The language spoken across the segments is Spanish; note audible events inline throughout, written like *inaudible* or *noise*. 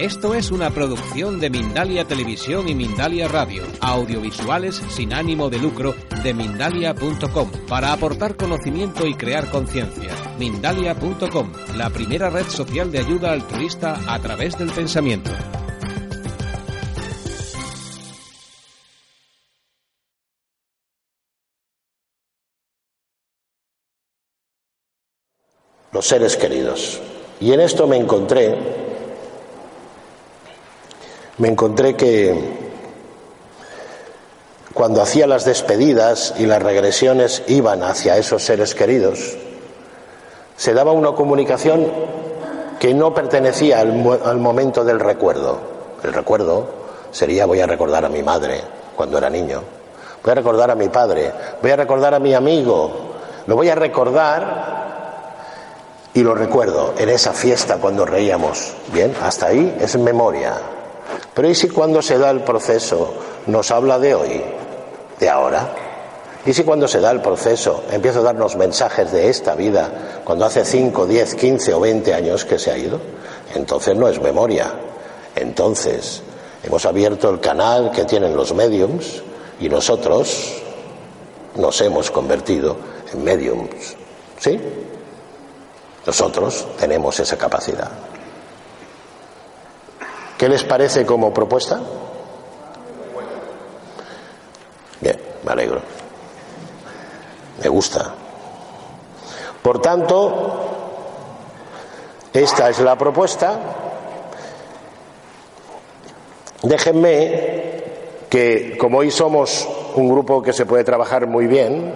Esto es una producción de Mindalia Televisión y Mindalia Radio, audiovisuales sin ánimo de lucro de mindalia.com, para aportar conocimiento y crear conciencia. Mindalia.com, la primera red social de ayuda altruista a través del pensamiento. Los seres queridos. Y en esto me encontré, me encontré que cuando hacía las despedidas y las regresiones iban hacia esos seres queridos, se daba una comunicación que no pertenecía al, al, momento del recuerdo. El recuerdo sería voy a recordar a mi madre cuando era niño, voy a recordar a mi padre, voy a recordar a mi amigo, lo voy a recordar y lo recuerdo en esa fiesta cuando reíamos. Bien, hasta ahí es memoria. Pero ¿y si cuando se da el proceso nos habla de hoy, de ahora? ¿Y si cuando se da el proceso empieza a darnos mensajes de esta vida, cuando hace 5, 10, 15 o 20 años que se ha ido? Entonces no es memoria. Entonces hemos abierto el canal que tienen los mediums y nosotros nos hemos convertido en mediums. ¿Sí? Nosotros tenemos esa capacidad. ¿Qué les parece como propuesta? Bien, me alegro. Me gusta. Por tanto, esta es la propuesta. Déjenme que, como hoy somos un grupo que se puede trabajar muy bien,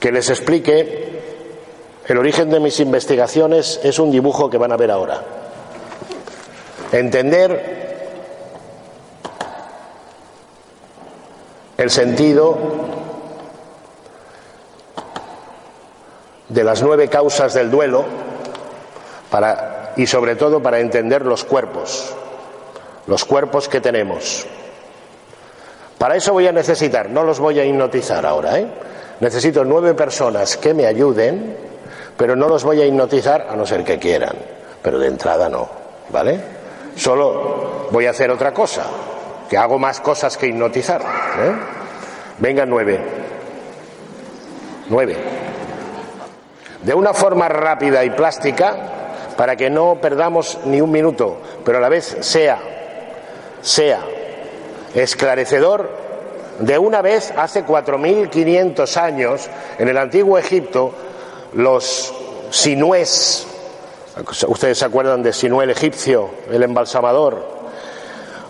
que les explique el origen de mis investigaciones es un dibujo que van a ver ahora. Entender el sentido de las nueve causas del duelo y sobre todo para entender los cuerpos, los cuerpos que tenemos. Para eso voy a necesitar, no los voy a hipnotizar ahora, ¿eh? necesito nueve personas que me ayuden pero no los voy a hipnotizar a no ser que quieran, pero de entrada no, ¿vale? Solo voy a hacer otra cosa, que hago más cosas que hipnotizar. ¿eh? Vengan nueve. Nueve. De una forma rápida y plástica, para que no perdamos ni un minuto, pero a la vez sea, sea esclarecedor de una vez hace 4.500 años en el antiguo Egipto los sinués, ustedes se acuerdan de Sinué el egipcio, el embalsamador,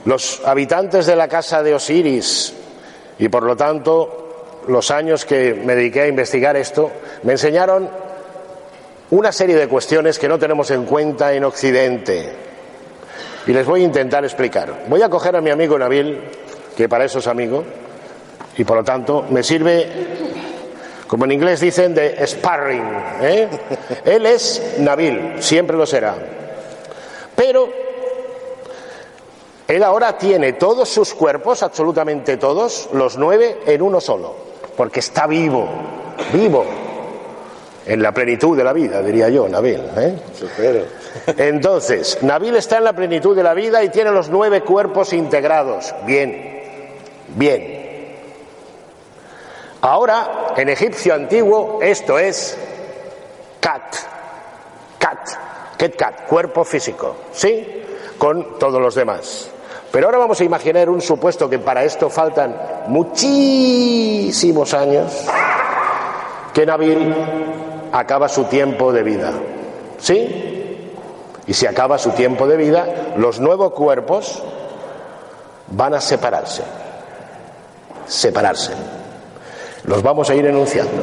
los habitantes de la casa de Osiris, y por lo tanto los años que me dediqué a investigar esto, me enseñaron una serie de cuestiones que no tenemos en cuenta en Occidente. Y les voy a intentar explicar. Voy a coger a mi amigo Nabil, que para eso es amigo, y por lo tanto me sirve como en inglés dicen, de sparring. ¿eh? *laughs* Él es Nabil, siempre lo será. Pero él ahora tiene todos sus cuerpos, absolutamente todos, los nueve, en uno solo, porque está vivo, vivo, en la plenitud de la vida, diría yo, Nabil. ¿eh? *laughs* Entonces, Nabil está en la plenitud de la vida y tiene los nueve cuerpos integrados. Bien, bien. Ahora, en egipcio antiguo, esto es cat, cat, ket cat, cuerpo físico, ¿sí? Con todos los demás. Pero ahora vamos a imaginar un supuesto que para esto faltan muchísimos años, que Nabil acaba su tiempo de vida, ¿sí? Y si acaba su tiempo de vida, los nuevos cuerpos van a separarse, separarse. Los vamos a ir enunciando.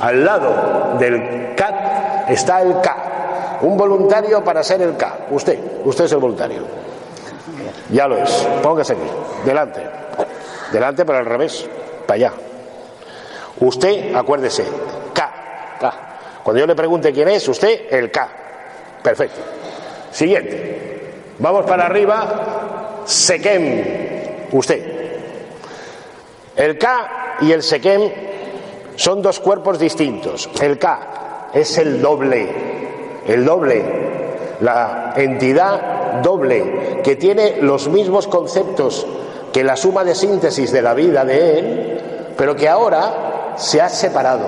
Al lado del CAT está el K. Un voluntario para ser el K. Usted, usted es el voluntario. Ya lo es. Póngase aquí. Delante. Delante para el revés. Para allá. Usted, acuérdese, K. K. Cuando yo le pregunte quién es, usted, el K. Perfecto. Siguiente. Vamos para arriba. Sequem. Usted. El K y el Sequem son dos cuerpos distintos. El K es el doble, el doble. la entidad doble que tiene los mismos conceptos que la suma de síntesis de la vida de él, pero que ahora se ha separado.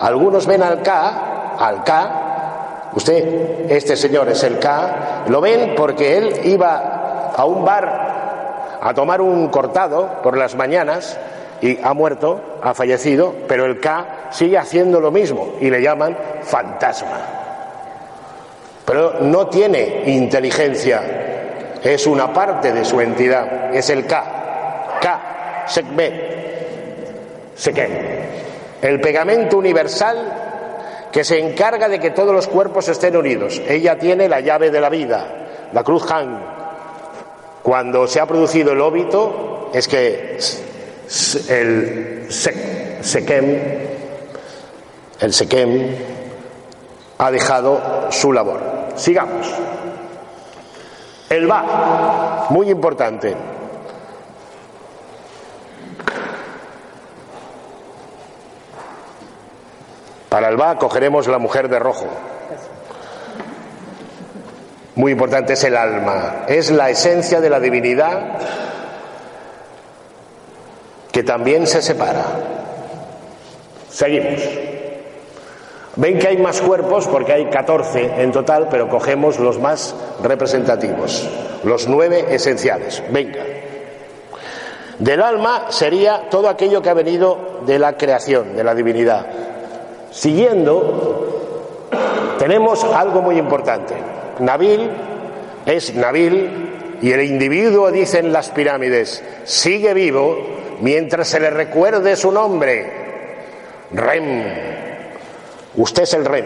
Algunos ven al K, al K, usted, este señor es el K, lo ven porque él iba a un bar a tomar un cortado por las mañanas y ha muerto, ha fallecido, pero el K sigue haciendo lo mismo y le llaman fantasma. Pero no tiene inteligencia, es una parte de su entidad, es el K. K, Sekbe, Seke. El pegamento universal que se encarga de que todos los cuerpos estén unidos. Ella tiene la llave de la vida, la cruz Han. Cuando se ha producido el óbito, es que el Sekem, el Sekem ha dejado su labor. Sigamos. El Ba, muy importante. Para el Ba cogeremos la mujer de rojo. Muy importante es el alma, es la esencia de la divinidad que también se separa. Seguimos. Ven que hay más cuerpos porque hay 14 en total, pero cogemos los más representativos, los nueve esenciales. Venga. Del alma sería todo aquello que ha venido de la creación, de la divinidad. Siguiendo, tenemos algo muy importante. Nabil es Nabil y el individuo, dicen las pirámides, sigue vivo mientras se le recuerde su nombre. Rem. Usted es el Rem.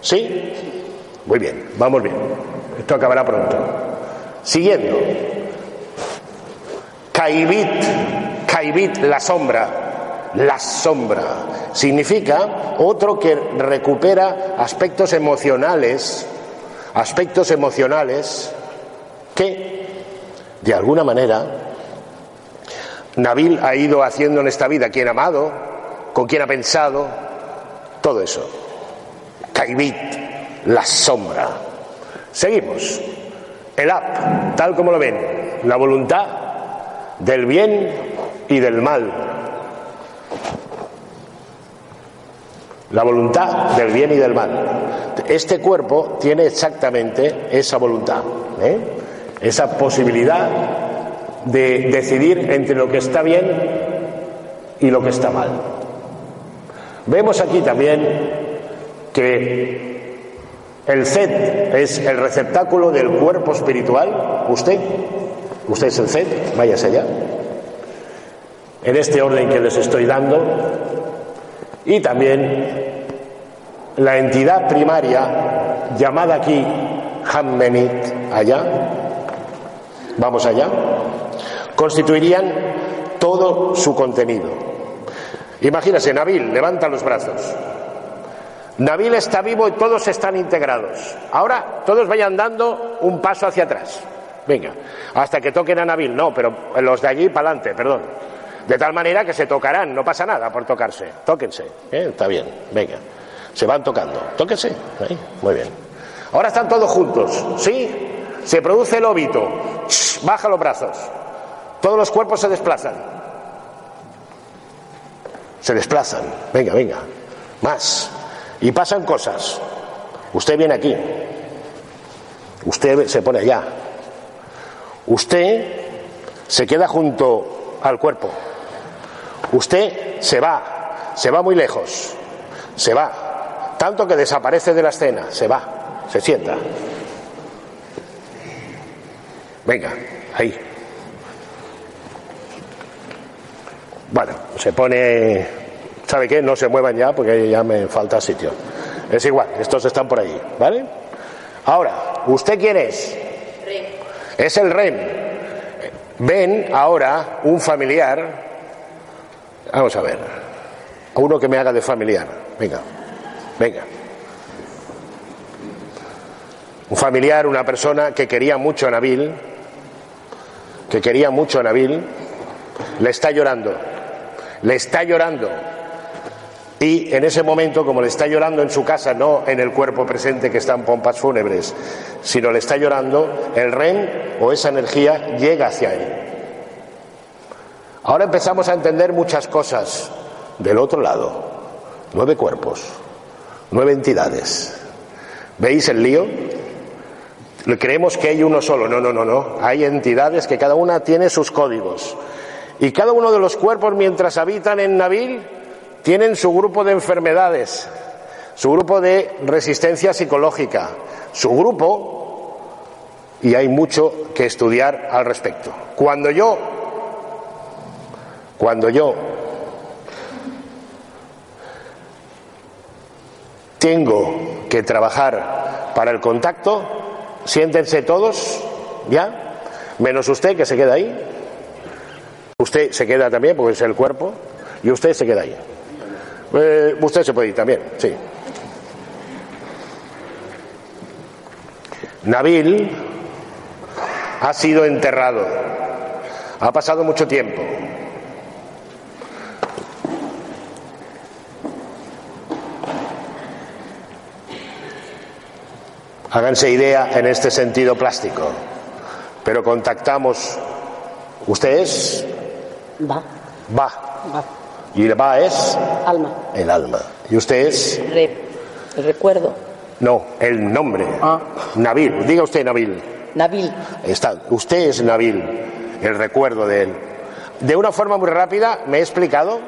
¿Sí? Muy bien, vamos bien. Esto acabará pronto. Siguiendo. Kaibit. Kaibit, la sombra. La sombra. Significa otro que recupera aspectos emocionales, aspectos emocionales que, de alguna manera, Nabil ha ido haciendo en esta vida, quién ha amado, con quién ha pensado, todo eso. Kaibit, la sombra. Seguimos. El ap, tal como lo ven, la voluntad del bien y del mal. La voluntad del bien y del mal. Este cuerpo tiene exactamente esa voluntad, ¿eh? esa posibilidad de decidir entre lo que está bien y lo que está mal. Vemos aquí también que el Z es el receptáculo del cuerpo espiritual. Usted, usted es el Z, váyase allá. En este orden que les estoy dando. Y también la entidad primaria llamada aquí Hammenit, allá. Vamos allá constituirían todo su contenido. Imagínese, Nabil, levanta los brazos. Nabil está vivo y todos están integrados. Ahora todos vayan dando un paso hacia atrás. Venga, hasta que toquen a Nabil. No, pero los de allí para adelante, perdón. De tal manera que se tocarán, no pasa nada por tocarse. Tóquense, ¿eh? está bien, venga. Se van tocando. Tóquense, muy bien. Ahora están todos juntos, ¿sí? Se produce el óbito. Baja los brazos. Todos los cuerpos se desplazan. Se desplazan. Venga, venga. Más. Y pasan cosas. Usted viene aquí. Usted se pone allá. Usted se queda junto al cuerpo. Usted se va. Se va muy lejos. Se va. Tanto que desaparece de la escena. Se va. Se sienta. Venga, ahí. Bueno, se pone, ¿sabe qué? No se muevan ya porque ya me falta sitio. Es igual, estos están por ahí, ¿vale? Ahora, ¿usted quién es? Es el REM. Ven ahora un familiar. Vamos a ver. A uno que me haga de familiar. Venga, venga. Un familiar, una persona que quería mucho a Nabil, que quería mucho a Nabil, le está llorando le está llorando. Y en ese momento, como le está llorando en su casa, no en el cuerpo presente que está en pompas fúnebres, sino le está llorando, el REM o esa energía llega hacia él. Ahora empezamos a entender muchas cosas del otro lado. Nueve cuerpos, nueve entidades. ¿Veis el lío? Creemos que hay uno solo. No, no, no, no. Hay entidades que cada una tiene sus códigos. Y cada uno de los cuerpos, mientras habitan en Nabil, tienen su grupo de enfermedades, su grupo de resistencia psicológica, su grupo, y hay mucho que estudiar al respecto. Cuando yo, cuando yo tengo que trabajar para el contacto, siéntense todos, ¿ya? Menos usted que se queda ahí. Usted se queda también porque es el cuerpo y usted se queda ahí. Eh, usted se puede ir también, sí. Nabil ha sido enterrado. Ha pasado mucho tiempo. Háganse idea en este sentido plástico. Pero contactamos. ¿Usted es? Va. Va. Va. Y el va es Alma. el alma. ¿Y usted es? Re. El recuerdo. No, el nombre. Ah. Nabil. Diga usted Nabil. Nabil. Está. Usted es Nabil. El recuerdo de él. De una forma muy rápida, ¿me he explicado?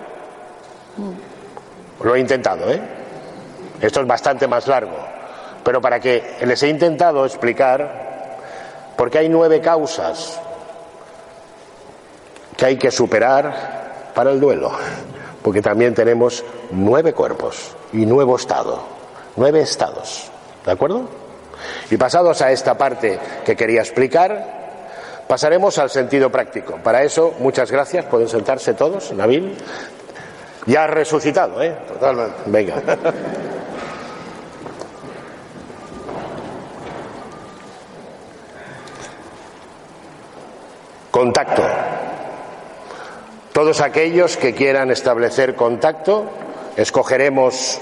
Lo he intentado, ¿eh? Esto es bastante más largo. Pero para que les he intentado explicar, porque hay nueve causas que hay que superar para el duelo, porque también tenemos nueve cuerpos y nuevo estado, nueve estados, ¿de acuerdo? Y pasados a esta parte que quería explicar, pasaremos al sentido práctico. Para eso, muchas gracias, pueden sentarse todos, Nabil. Ya has resucitado, ¿eh? Totalmente. Venga. Contacto. Todos aquellos que quieran establecer contacto, escogeremos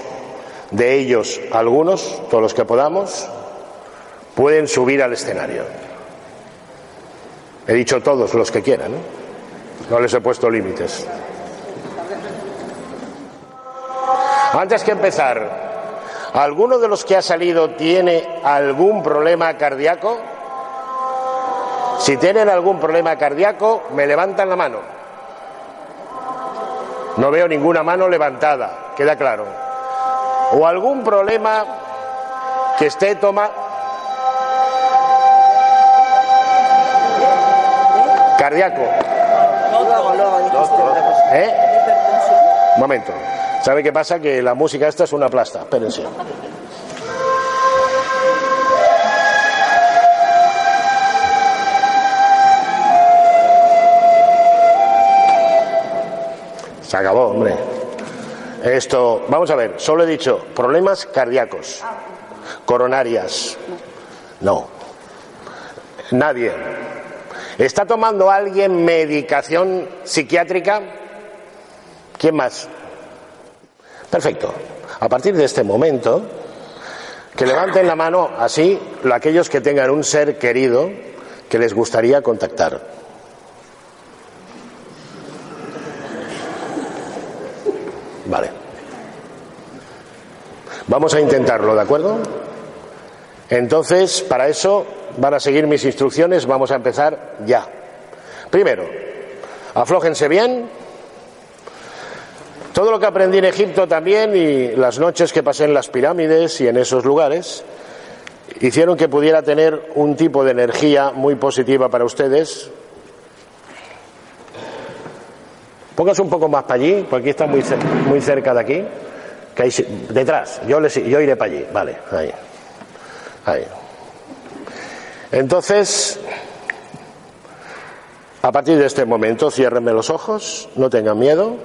de ellos algunos, todos los que podamos, pueden subir al escenario. He dicho todos los que quieran, ¿eh? no les he puesto límites. Antes que empezar, ¿alguno de los que ha salido tiene algún problema cardíaco? Si tienen algún problema cardíaco, me levantan la mano. No veo ninguna mano levantada, queda claro. O algún problema que esté toma cardíaco. ¿Eh? Un momento. ¿Sabe qué pasa? Que la música esta es una plasta. Espérense. Se acabó, hombre. Esto, vamos a ver, solo he dicho problemas cardíacos, coronarias. No. Nadie. ¿Está tomando alguien medicación psiquiátrica? ¿Quién más? Perfecto. A partir de este momento, que levanten la mano así aquellos que tengan un ser querido que les gustaría contactar. Vale. Vamos a intentarlo, ¿de acuerdo? Entonces, para eso van a seguir mis instrucciones, vamos a empezar ya. Primero, aflójense bien. Todo lo que aprendí en Egipto también y las noches que pasé en las pirámides y en esos lugares hicieron que pudiera tener un tipo de energía muy positiva para ustedes. Póngase un poco más para allí, porque aquí está muy, muy cerca de aquí. Hay, detrás, yo, les, yo iré para allí. Vale, ahí. Ahí. Entonces, a partir de este momento, ciérrenme los ojos, no tengan miedo,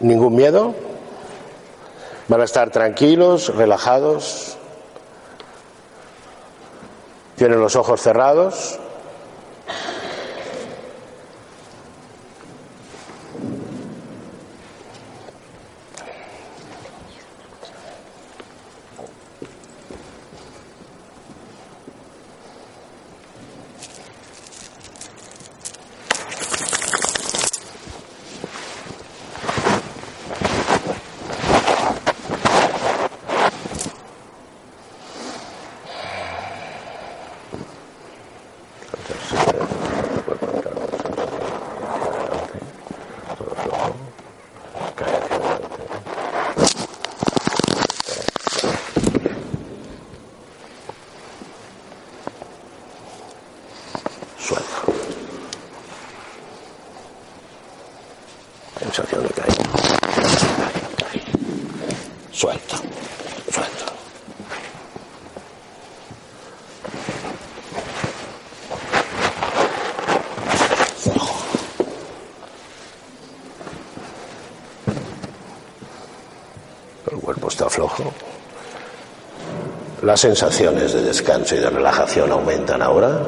ningún miedo. Van a estar tranquilos, relajados. Tienen los ojos cerrados. Sensación de caída. Suelto. Suelto. Flojo. El cuerpo está flojo. Las sensaciones de descanso y de relajación aumentan ahora.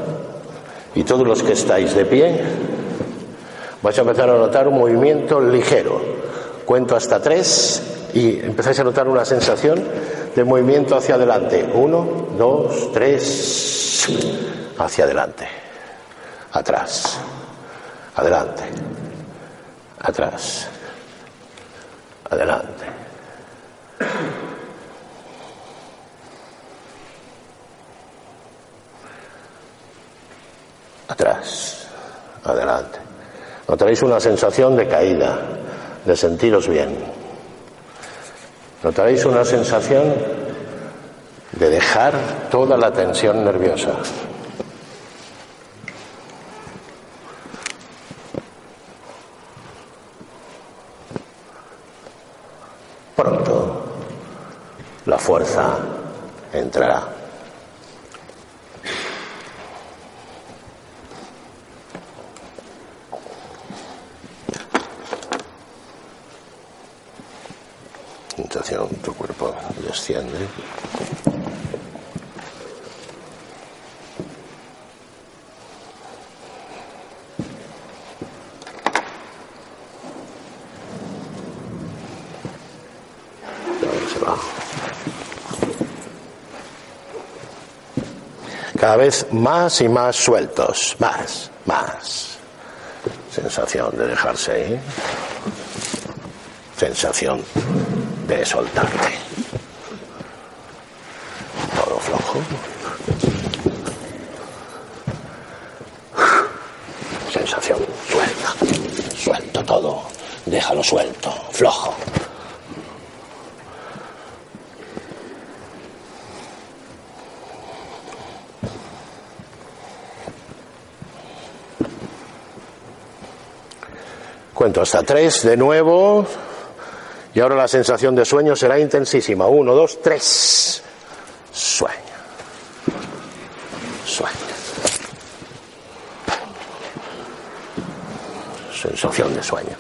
Y todos los que estáis de pie, vais a empezar a notar un movimiento ligero. Cuento hasta tres y empezáis a notar una sensación de movimiento hacia adelante. Uno, dos, tres, hacia adelante. Atrás. Adelante. Atrás. Adelante. Atrás. Adelante. Notaréis una sensación de caída, de sentiros bien. Notaréis una sensación de dejar toda la tensión nerviosa. Pronto la fuerza entrará. Sensación, tu cuerpo desciende. Ahí se va. Cada vez más y más sueltos, más, más. Sensación de dejarse ir. Sensación de soltarte. Todo flojo. Sensación suelta. Suelto todo. Déjalo suelto, flojo. Cuento hasta tres de nuevo. Y ahora la sensación de sueño será intensísima. Uno, dos, tres. Sueño. Sueño. Sensación de sueño.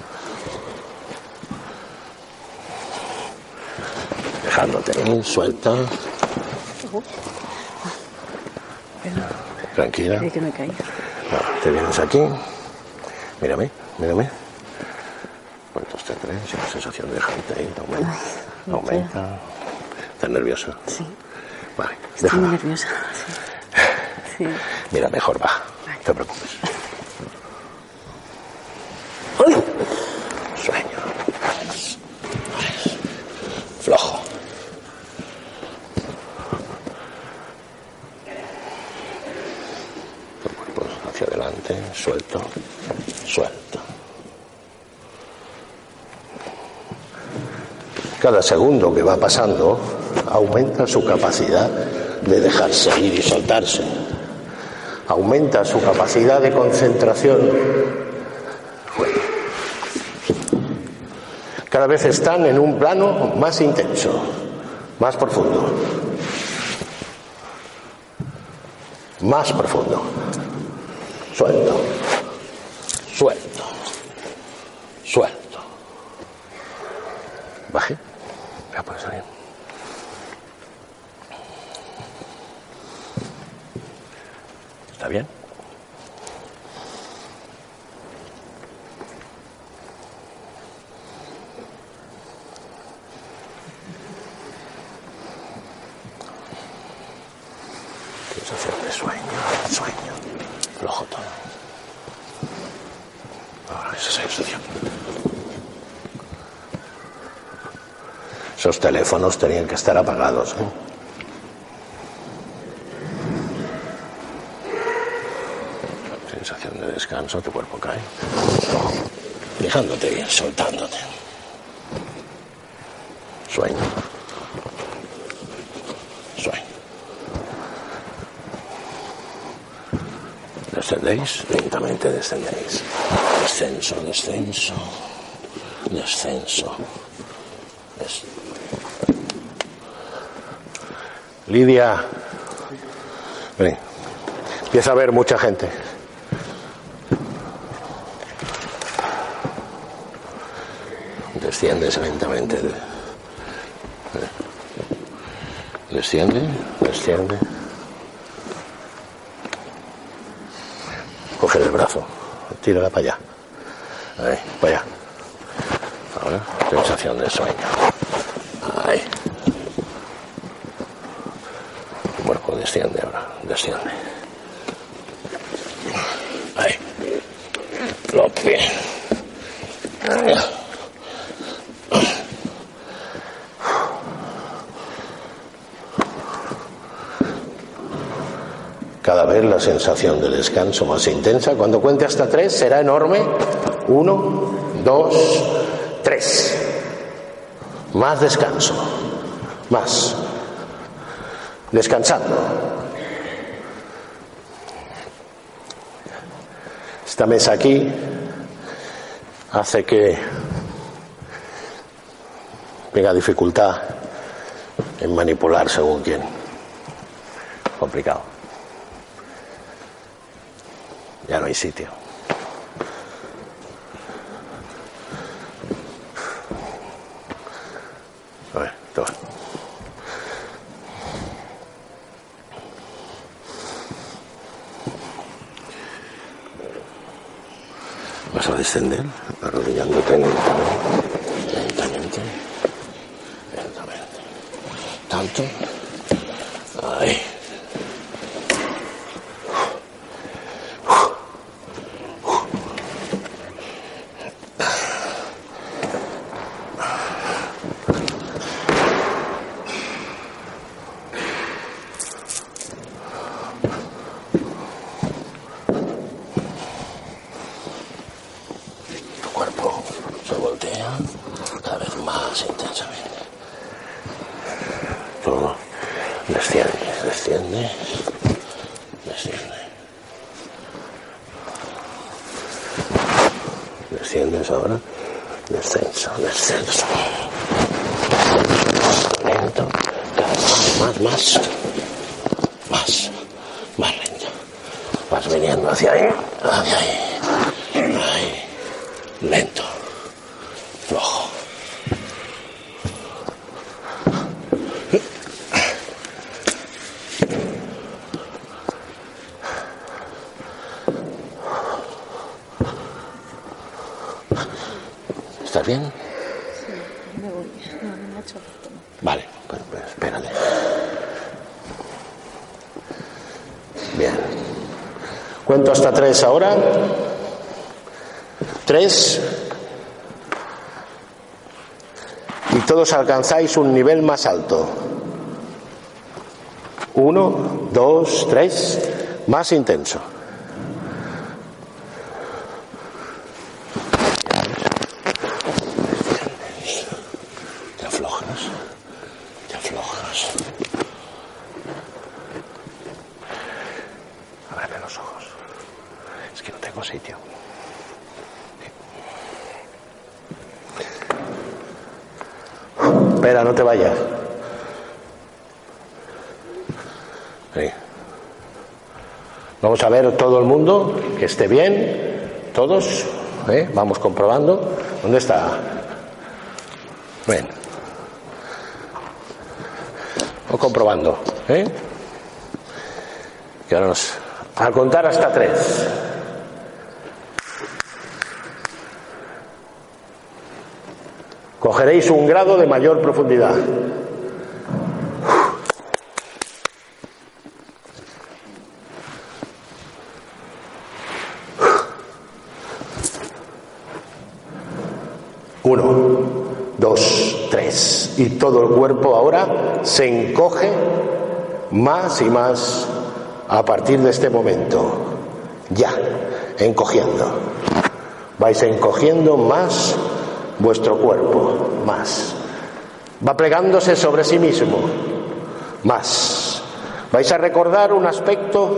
Dejándote suelta. Tranquila. Ahora, te vienes aquí. Mírame, mírame. Y la sensación de dejarte ir aumenta. aumenta. ¿Estás nerviosa? Sí, Vale, estoy muy déjala. nerviosa. Sí. *laughs* sí. Mira, mejor va. No te preocupes. ¡Uy! Sueño. Flojo. El cuerpo hacia adelante, suelto, suelto. Cada segundo que va pasando aumenta su capacidad de dejarse ir y soltarse. Aumenta su capacidad de concentración. Cada vez están en un plano más intenso, más profundo. Más profundo. Suelto. Suelto. Suelto. Baje. Ya puede salir. ¿Está bien? Sensación de sueño, sueño. Flojo todo. Ahora esa sensación. Esos teléfonos tenían que estar apagados. Sensación de descanso, tu cuerpo cae. Dejándote ir, soltándote. Sueño. Sueño. Descendéis, lentamente descendéis. Descenso, descenso. descenso. Lidia, ven. empieza a ver mucha gente. Desciendes lentamente. Desciende, desciende. Coge el brazo, tírala para allá. Ahí, para allá. Ahora, sensación de sueño. Ahí. El cuerpo desciende Ahí. Los. Cada vez la sensación de descanso más intensa. Cuando cuente hasta tres será enorme. Uno, dos, tres. Más descanso. Más. Descansando. Esta mesa aquí hace que tenga dificultad en manipular según quién. Complicado. Ya no hay sitio. A ver, toma. Vas a descender, arrodillándote lentamente, lentamente, lentamente. Tanto. Ahí. Tu cuerpo se voltea cada vez más intensamente. Todo desciende, desciende, desciende. Desciendes ahora, descenso, descenso. Lento, cada vez más, más, más, más lento. Vas viniendo hacia ahí, hacia ahí, ahí lento, flojo. ¿Estás bien? Me voy. No, no me ha hecho falta. Vale, pues, pues, espérate. Bien. Cuento hasta tres ahora. Tres. Y todos alcanzáis un nivel más alto. Uno, dos, tres. Más intenso. Te aflojas. Te aflojas. Ábreme los ojos. Es que no tengo sitio. Espera, no te vayas. Sí. Vamos a ver todo el mundo que esté bien, todos. ¿eh? Vamos comprobando. ¿Dónde está? Ven. Vamos comprobando. ¿eh? Que ahora. A contar hasta tres. Cogeréis un grado de mayor profundidad. Uno, dos, tres. Y todo el cuerpo ahora se encoge más y más a partir de este momento. Ya, encogiendo. Vais encogiendo más vuestro cuerpo, más. Va plegándose sobre sí mismo, más. Vais a recordar un aspecto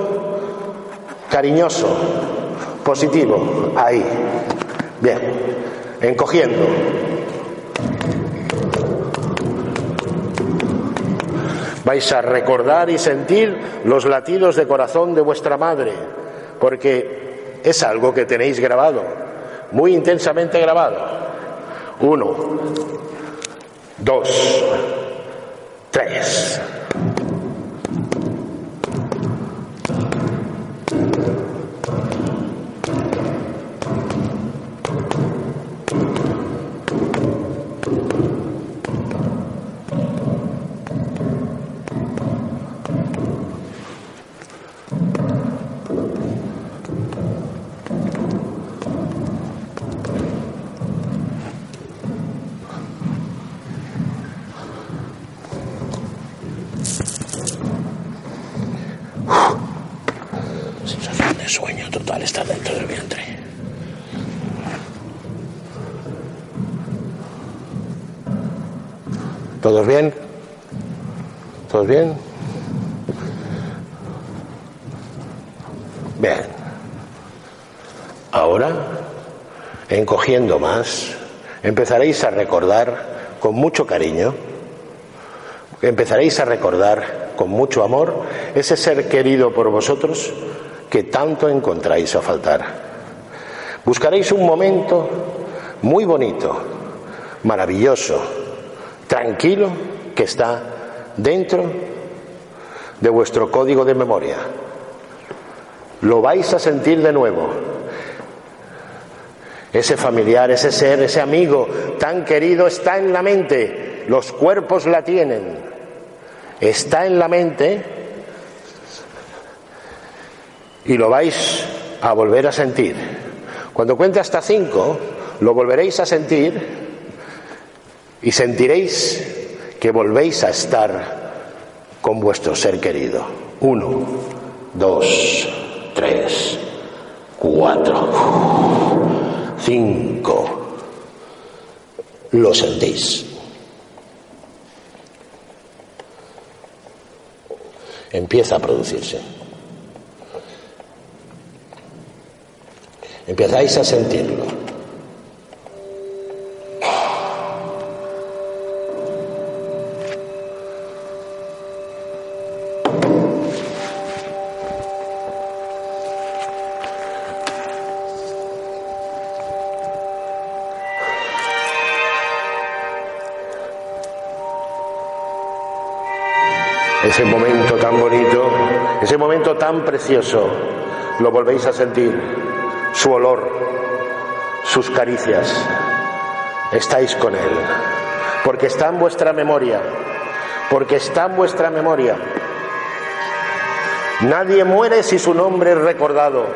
cariñoso, positivo, ahí. Bien. encogiendo. Vais a recordar y sentir los latidos de corazón de vuestra madre, porque es algo que tenéis grabado, muy intensamente grabado. Uno, dos, tres. Sensación de sueño total está dentro del vientre. ¿Todos bien? ¿Todos bien? Bien. Ahora, encogiendo más, empezaréis a recordar con mucho cariño, empezaréis a recordar con mucho amor ese ser querido por vosotros que tanto encontráis a faltar. Buscaréis un momento muy bonito, maravilloso, tranquilo, que está dentro de vuestro código de memoria. Lo vais a sentir de nuevo. Ese familiar, ese ser, ese amigo tan querido está en la mente. Los cuerpos la tienen. Está en la mente y lo vais a volver a sentir. Cuando cuente hasta cinco, lo volveréis a sentir y sentiréis que volvéis a estar con vuestro ser querido. Uno, dos, tres, cuatro, cinco. Lo sentís. Empieza a producirse. Empezáis a sentirlo. Tan precioso, lo volvéis a sentir, su olor, sus caricias. Estáis con Él, porque está en vuestra memoria, porque está en vuestra memoria. Nadie muere si su nombre es recordado.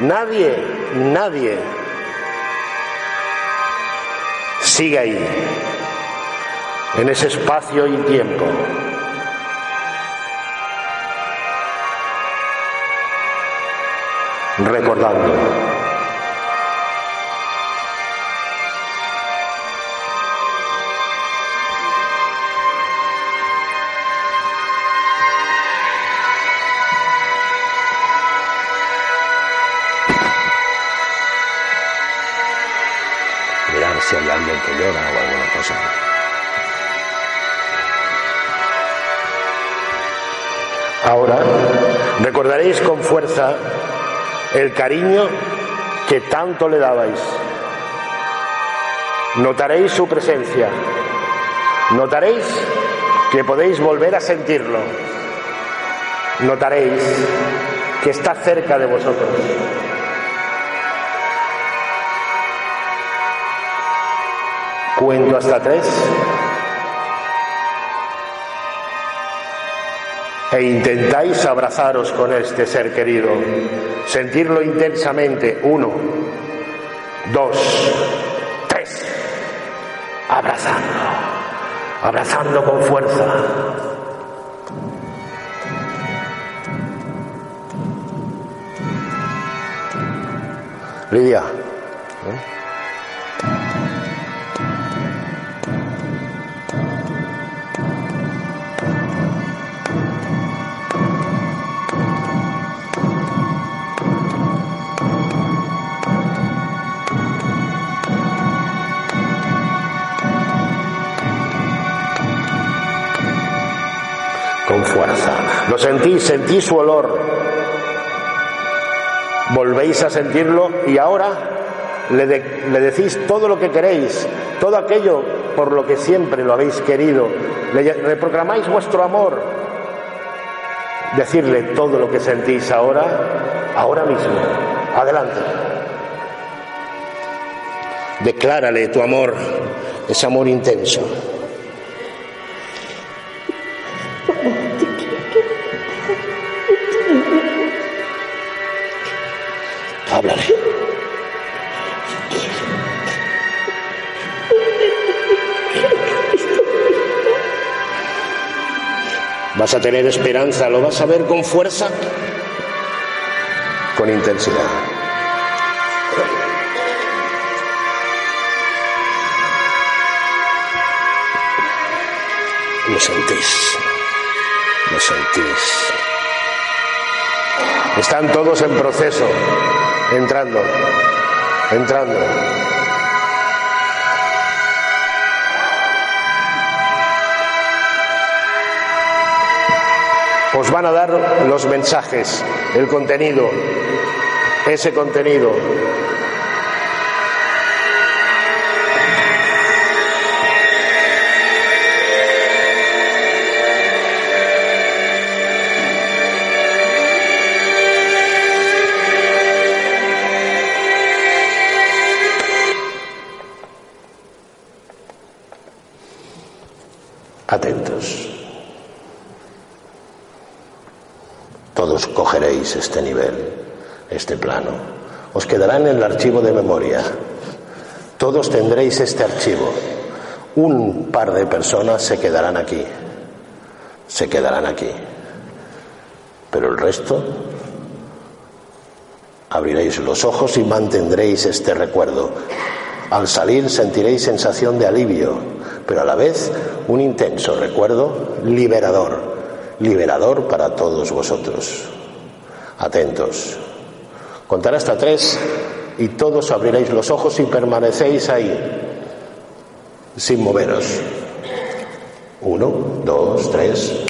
Nadie, nadie. Sigue ahí, en ese espacio y tiempo. Recordando. Mirar si hay alguien que llora o alguna cosa. Ahora recordaréis con fuerza el cariño que tanto le dabais. Notaréis su presencia. Notaréis que podéis volver a sentirlo. Notaréis que está cerca de vosotros. Cuento hasta tres. E intentáis abrazaros con este ser querido, sentirlo intensamente. Uno, dos, tres. Abrazando, abrazando con fuerza. Lidia. Sentí, sentí su olor. Volvéis a sentirlo y ahora le, decís todo lo que queréis, todo aquello por lo que siempre lo habéis querido. Le reprogramáis vuestro amor. Decirle todo lo que sentís ahora, ahora mismo. Adelante. Declárale tu amor, ese amor intenso. A tener esperanza, lo vas a ver con fuerza, con intensidad. Lo sentís, lo sentís. Están todos en proceso, entrando, entrando. Os van a dar los mensajes, el contenido, ese contenido. Cogeréis este nivel, este plano. Os quedará en el archivo de memoria. Todos tendréis este archivo. Un par de personas se quedarán aquí. Se quedarán aquí. Pero el resto abriréis los ojos y mantendréis este recuerdo. Al salir sentiréis sensación de alivio, pero a la vez un intenso recuerdo liberador, liberador para todos vosotros. Atentos. Contaré hasta tres y todos abriréis los ojos y permanecéis ahí, sin moveros. Uno, dos, tres.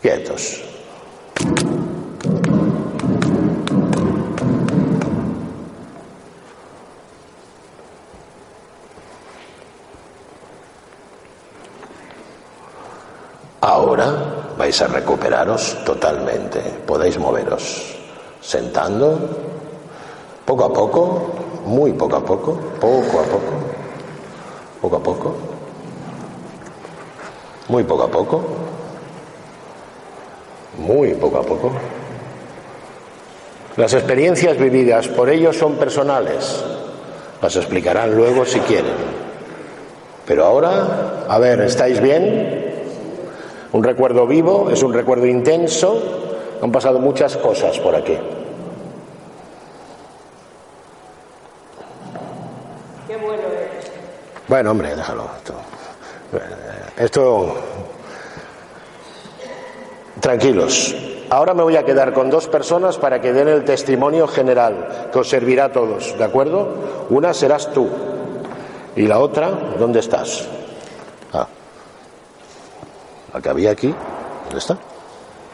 Quietos. Ahora vais a recuperaros totalmente. Podéis moveros sentando, poco a poco, muy poco a poco, poco a poco, poco a poco, muy poco a poco, muy poco a poco. Las experiencias vividas por ellos son personales. Las explicarán luego si quieren. Pero ahora, a ver, ¿estáis bien? Un recuerdo vivo, es un recuerdo intenso. Han pasado muchas cosas por aquí. Qué bueno eres. Bueno, hombre, déjalo. Esto, esto tranquilos. Ahora me voy a quedar con dos personas para que den el testimonio general, que os servirá a todos, ¿de acuerdo? Una serás tú y la otra, ¿dónde estás? La que había aquí, ¿dónde está?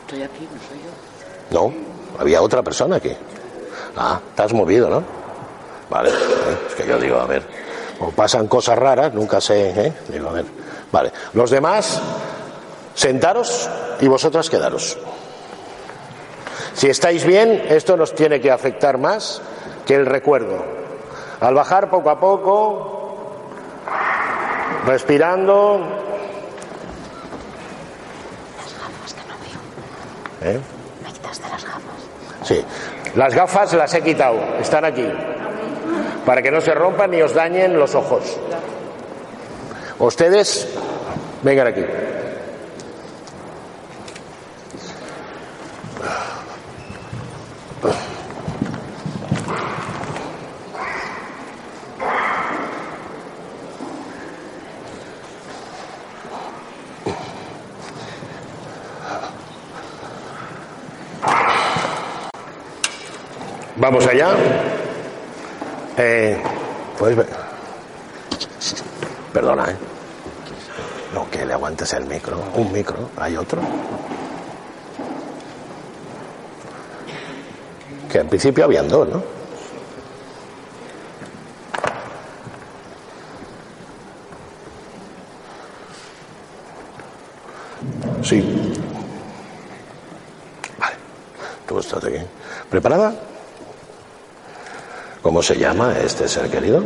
Estoy aquí, no soy yo. No, había otra persona aquí. Ah, te has movido, ¿no? Vale, eh, es que yo digo, a ver, o pasan cosas raras, nunca sé, ¿eh? Digo, a ver. Vale, los demás, sentaros y vosotras quedaros. Si estáis bien, esto nos tiene que afectar más que el recuerdo. Al bajar poco a poco, respirando, Gafas que no veo. ¿Eh? Me quitaste las gafas. Sí, las gafas las he quitado, están aquí, para que no se rompan ni os dañen los ojos. Ustedes, vengan aquí. Vamos allá. Eh, pues, Perdona, ¿eh? No, que le aguantes el micro. Un micro, ¿hay otro? Que en principio habían dos, ¿no? Sí. Vale. Tú estás aquí. ¿Preparada? ¿Cómo se llama este ser querido?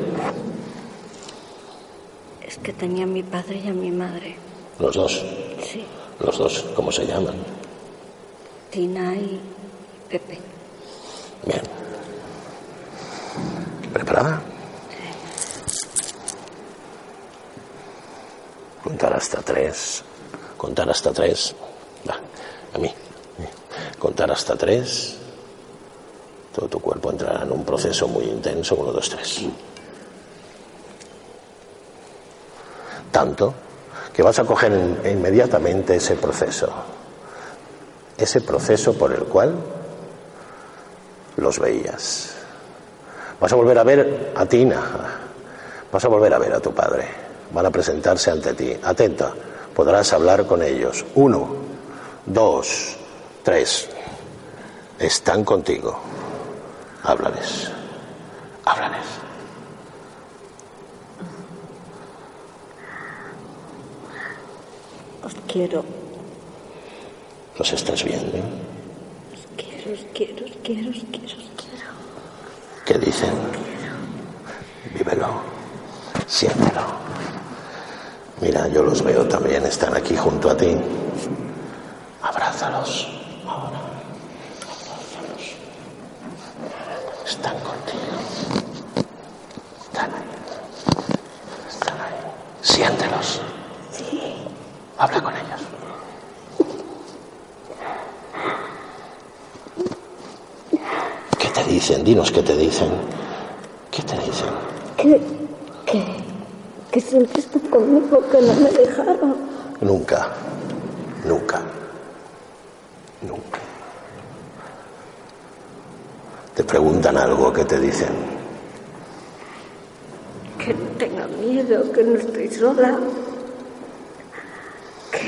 Es que tenía a mi padre y a mi madre. Los dos. Sí. Los dos, ¿cómo se llaman? Tina y Pepe. Bien. ¿Preparada? Contar hasta tres. Contar hasta tres. Va, a mí. Contar hasta tres. Todo tu cuerpo entrará en un proceso muy intenso. Uno, dos, tres. Tanto que vas a coger inmediatamente ese proceso. Ese proceso por el cual los veías. Vas a volver a ver a Tina, vas a volver a ver a tu padre, van a presentarse ante ti. Atenta, podrás hablar con ellos. Uno, dos, tres. Están contigo. Háblales. Háblales. Os quiero. ¿Los estás viendo? Os quiero, os quiero, os quiero, os quiero, os quiero. ¿Qué dicen? Vívelo. Siéntelo. Mira, yo los veo también, están aquí junto a ti. Abrázalos. Ahora. Abrázalos. Están contigo. Están ahí. Están ahí. Siéntelos. Habla con ellos. ¿Qué te dicen? Dinos qué te dicen. ¿Qué te dicen? Que, que, que siempre están conmigo, que no me dejaron. Nunca, nunca, nunca. Te preguntan algo, ¿qué te dicen? Que no tenga miedo, que no estoy sola. Que,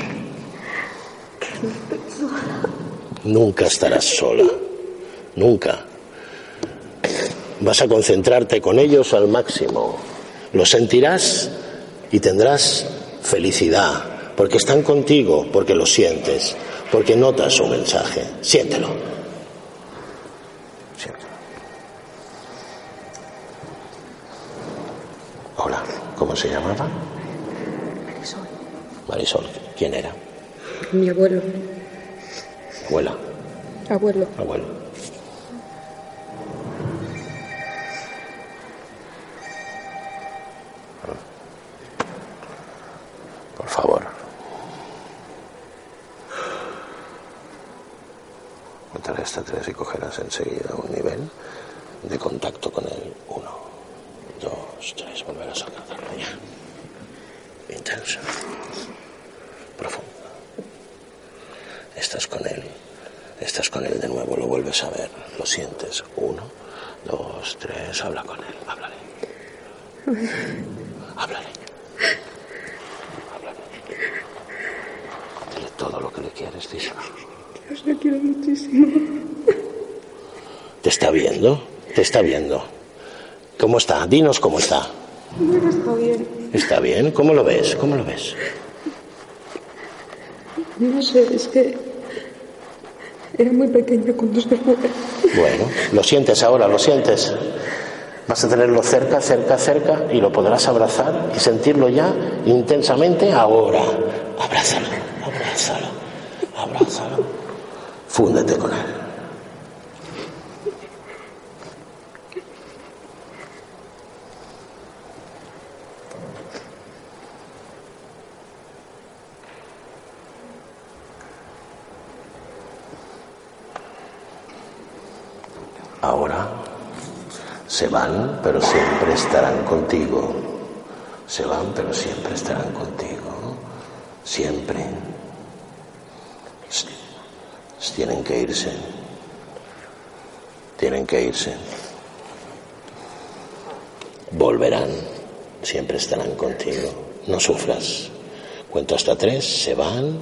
que no estoy sola. Nunca estarás sola, nunca. Vas a concentrarte con ellos al máximo. Lo sentirás y tendrás felicidad, porque están contigo, porque lo sientes, porque notas su mensaje. Siéntelo. Siéntelo. Hola, ¿cómo se llamaba? Soy Marisol. ¿Quién era? mi abuelo. Abuela. Abuelo. Abuelo. Por favor. Contaré hasta tres y cogerás enseguida un nivel de contacto con él. Uno, dos, tres. Volverás a alcanzarlo ya. Intenso. Profundo. Estás con él. Estás con él de nuevo, lo vuelves a ver, lo sientes. Uno, dos, tres, habla con él, háblale. Háblale. Háblale. Dile todo lo que le quieres, díselo. Dios, le quiero muchísimo. ¿Te está viendo? Te está viendo. ¿Cómo está? Dinos cómo está. Bueno, está bien. ¿Está bien? ¿Cómo lo ves? ¿Cómo lo ves? No sé, es que era muy pequeño cuando se fue. Bueno, lo sientes ahora, lo sientes. Vas a tenerlo cerca, cerca, cerca y lo podrás abrazar y sentirlo ya intensamente ahora. Abrázalo, abrázalo, abrázalo. Fúndete con él. Ahora se van, pero siempre estarán contigo. Se van, pero siempre estarán contigo. Siempre. Tienen que irse. Tienen que irse. Volverán. Siempre estarán contigo. no sufras. Cuento hasta tres, se van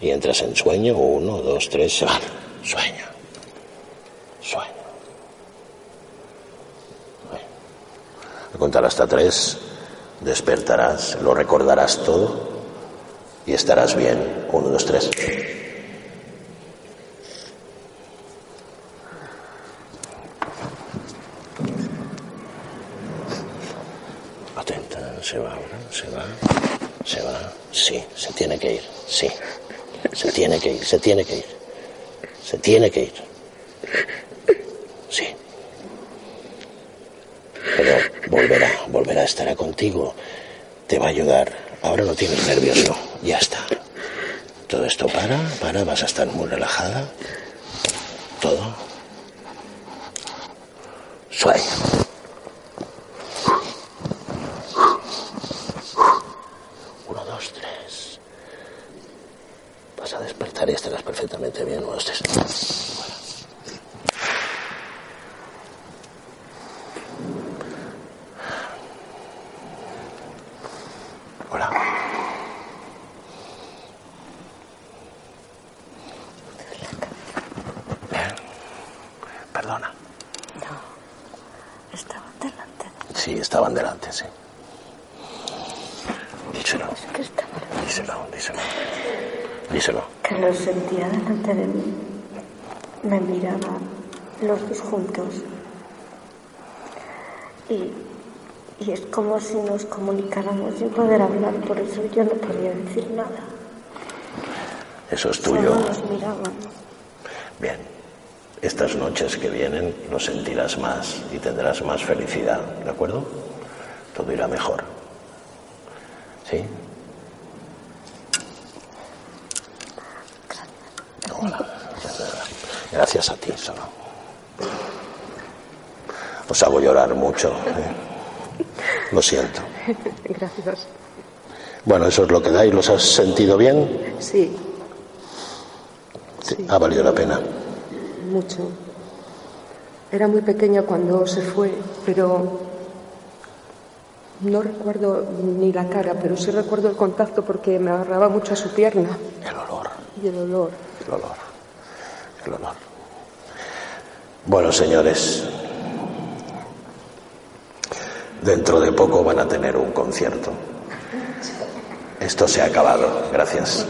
y entras en sueño. Uno, dos, tres, se van. Sueño. Al hasta tres, despertarás, lo recordarás todo y estarás bien. Uno, dos, tres. Atenta, se va ahora, se va, se va. Sí, se tiene que ir, sí. Se tiene que ir, se tiene que ir. Se tiene que ir. Sí. Pero volverá, estará contigo. Te va a ayudar. Ahora no tienes nervios, no. Ya está. Todo esto para, para, vas a estar muy relajada. Todo. Sueño. Uno, dos, tres. Vas a despertar y estarás perfectamente bien. Uno, dos, tres. Fuera. Hola. Bien. Perdona. Estaban delante. Sí, estaban delante, sí. Díselo, Es que estaban. díselo, díselo. Díselo. Que los sentía delante de mí. Me miraban los dos juntos. Y, y es como si nos comunicáramos sin poder hablar, por eso yo no podía decir nada. Eso es tuyo. Solo nos miraban. Bien. Estas noches que vienen lo sentirás más y tendrás más felicidad, ¿de acuerdo? Todo irá mejor. ¿Sí? Hola. Gracias a ti, solo. Os hago llorar mucho. ¿eh? Lo siento. *laughs* Gracias. Bueno, eso es lo que dais. ¿Los has sentido bien? Sí, Sí. Ha valido la pena. mucho. Era muy pequeña cuando se fue, pero no recuerdo ni la cara, pero sí recuerdo el contacto porque me agarraba mucho a su pierna El olor. y el olor. El olor. El olor. Bueno, señores, dentro de poco van a tener un concierto. Esto se ha acabado. Gracias.